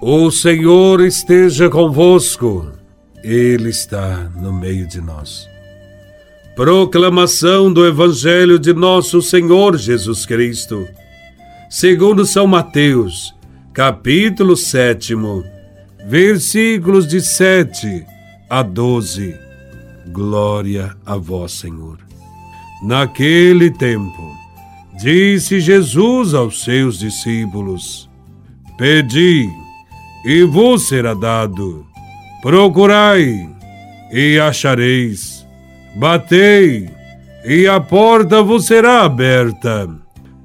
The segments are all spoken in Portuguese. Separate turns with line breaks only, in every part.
O Senhor esteja convosco, Ele está no meio de nós. Proclamação do Evangelho de Nosso Senhor Jesus Cristo, segundo São Mateus, capítulo 7, versículos de 7 a 12. Glória a Vós, Senhor. Naquele tempo, disse Jesus aos seus discípulos: Pedi e vos será dado. Procurai e achareis. Batei e a porta vos será aberta.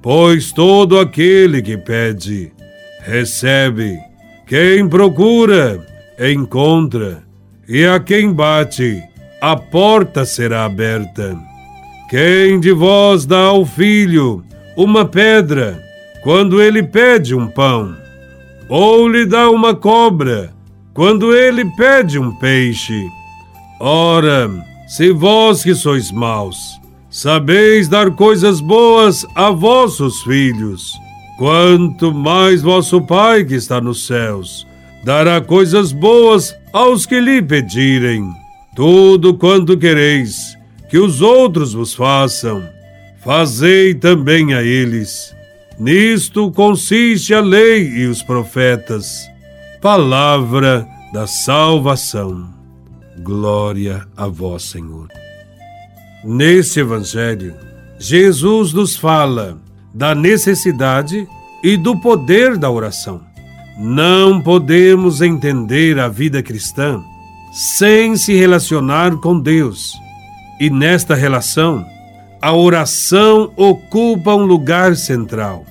Pois todo aquele que pede, recebe. Quem procura, encontra. E a quem bate, a porta será aberta. Quem de vós dá ao filho uma pedra, quando ele pede um pão? Ou lhe dá uma cobra quando ele pede um peixe. Ora, se vós que sois maus, sabeis dar coisas boas a vossos filhos, quanto mais vosso Pai que está nos céus dará coisas boas aos que lhe pedirem. Tudo quanto quereis que os outros vos façam, fazei também a eles Nisto consiste a lei e os profetas. Palavra da salvação. Glória a vós, Senhor. Neste Evangelho, Jesus nos fala da necessidade e do poder da oração. Não podemos entender a vida cristã sem se relacionar com Deus. E nesta relação, a oração ocupa um lugar central.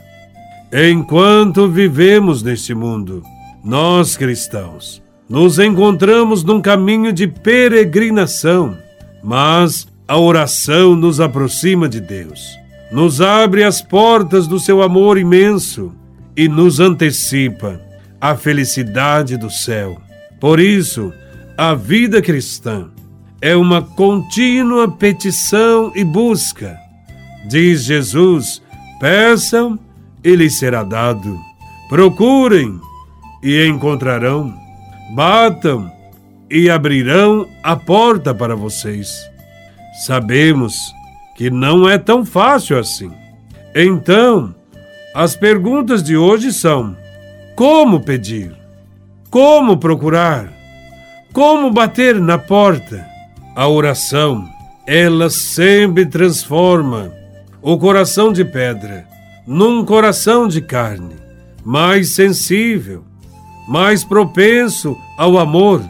Enquanto vivemos neste mundo, nós cristãos nos encontramos num caminho de peregrinação, mas a oração nos aproxima de Deus, nos abre as portas do seu amor imenso e nos antecipa a felicidade do céu. Por isso, a vida cristã é uma contínua petição e busca. Diz Jesus: peçam e lhes será dado. Procurem e encontrarão. Batam e abrirão a porta para vocês. Sabemos que não é tão fácil assim. Então, as perguntas de hoje são: como pedir? Como procurar? Como bater na porta? A oração, ela sempre transforma o coração de pedra num coração de carne, mais sensível, mais propenso ao amor,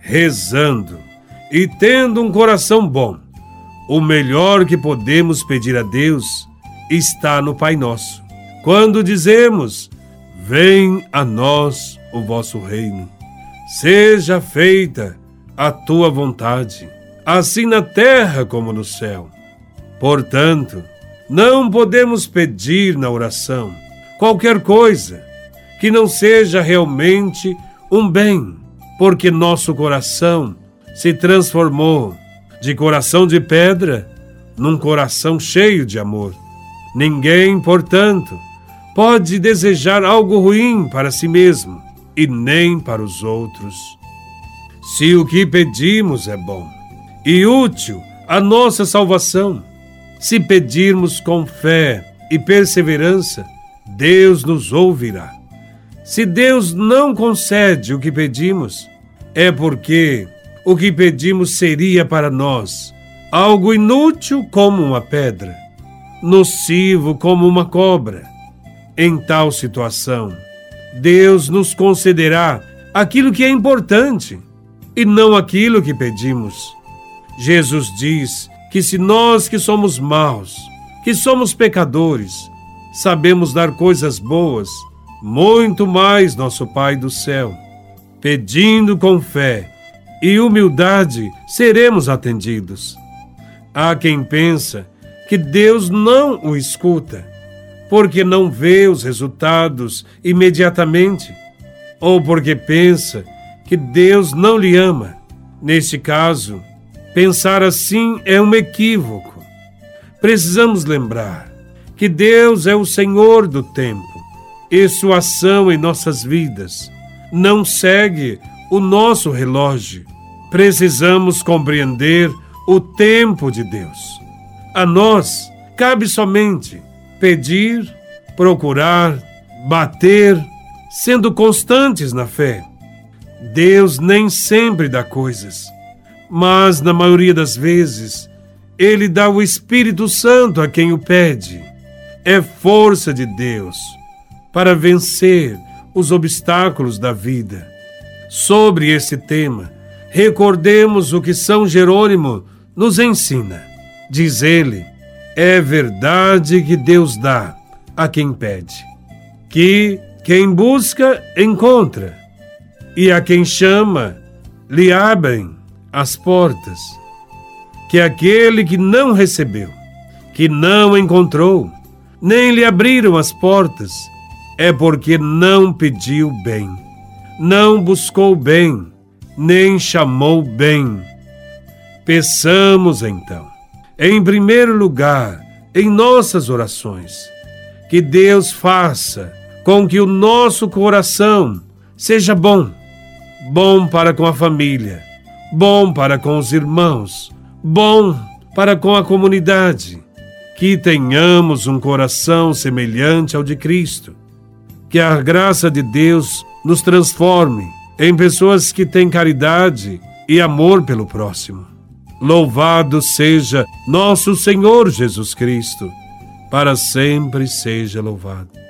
rezando e tendo um coração bom. O melhor que podemos pedir a Deus está no Pai Nosso. Quando dizemos: Vem a nós o vosso reino, seja feita a tua vontade assim na terra como no céu. Portanto, não podemos pedir na oração qualquer coisa que não seja realmente um bem, porque nosso coração se transformou de coração de pedra num coração cheio de amor. Ninguém, portanto, pode desejar algo ruim para si mesmo e nem para os outros. Se o que pedimos é bom, e útil à nossa salvação. Se pedirmos com fé e perseverança, Deus nos ouvirá. Se Deus não concede o que pedimos, é porque o que pedimos seria para nós algo inútil como uma pedra, nocivo como uma cobra. Em tal situação, Deus nos concederá aquilo que é importante e não aquilo que pedimos. Jesus diz que se nós que somos maus, que somos pecadores, sabemos dar coisas boas, muito mais nosso Pai do céu. Pedindo com fé e humildade, seremos atendidos. Há quem pensa que Deus não o escuta, porque não vê os resultados imediatamente, ou porque pensa que Deus não lhe ama. Neste caso, Pensar assim é um equívoco. Precisamos lembrar que Deus é o Senhor do tempo e sua ação em nossas vidas não segue o nosso relógio. Precisamos compreender o tempo de Deus. A nós cabe somente pedir, procurar, bater, sendo constantes na fé. Deus nem sempre dá coisas, mas na maioria das vezes, Ele dá o Espírito Santo a quem o pede. É força de Deus para vencer os obstáculos da vida. Sobre esse tema, recordemos o que São Jerônimo nos ensina. Diz ele: é verdade que Deus dá a quem pede, que quem busca, encontra, e a quem chama, lhe abrem as portas. Que aquele que não recebeu, que não encontrou, nem lhe abriram as portas, é porque não pediu bem, não buscou bem, nem chamou bem. Peçamos então, em primeiro lugar, em nossas orações, que Deus faça com que o nosso coração seja bom, bom para com a família, bom para com os irmãos, bom para com a comunidade, que tenhamos um coração semelhante ao de Cristo, que a graça de Deus nos transforme em pessoas que têm caridade e amor pelo próximo. Louvado seja nosso Senhor Jesus Cristo, para sempre seja louvado.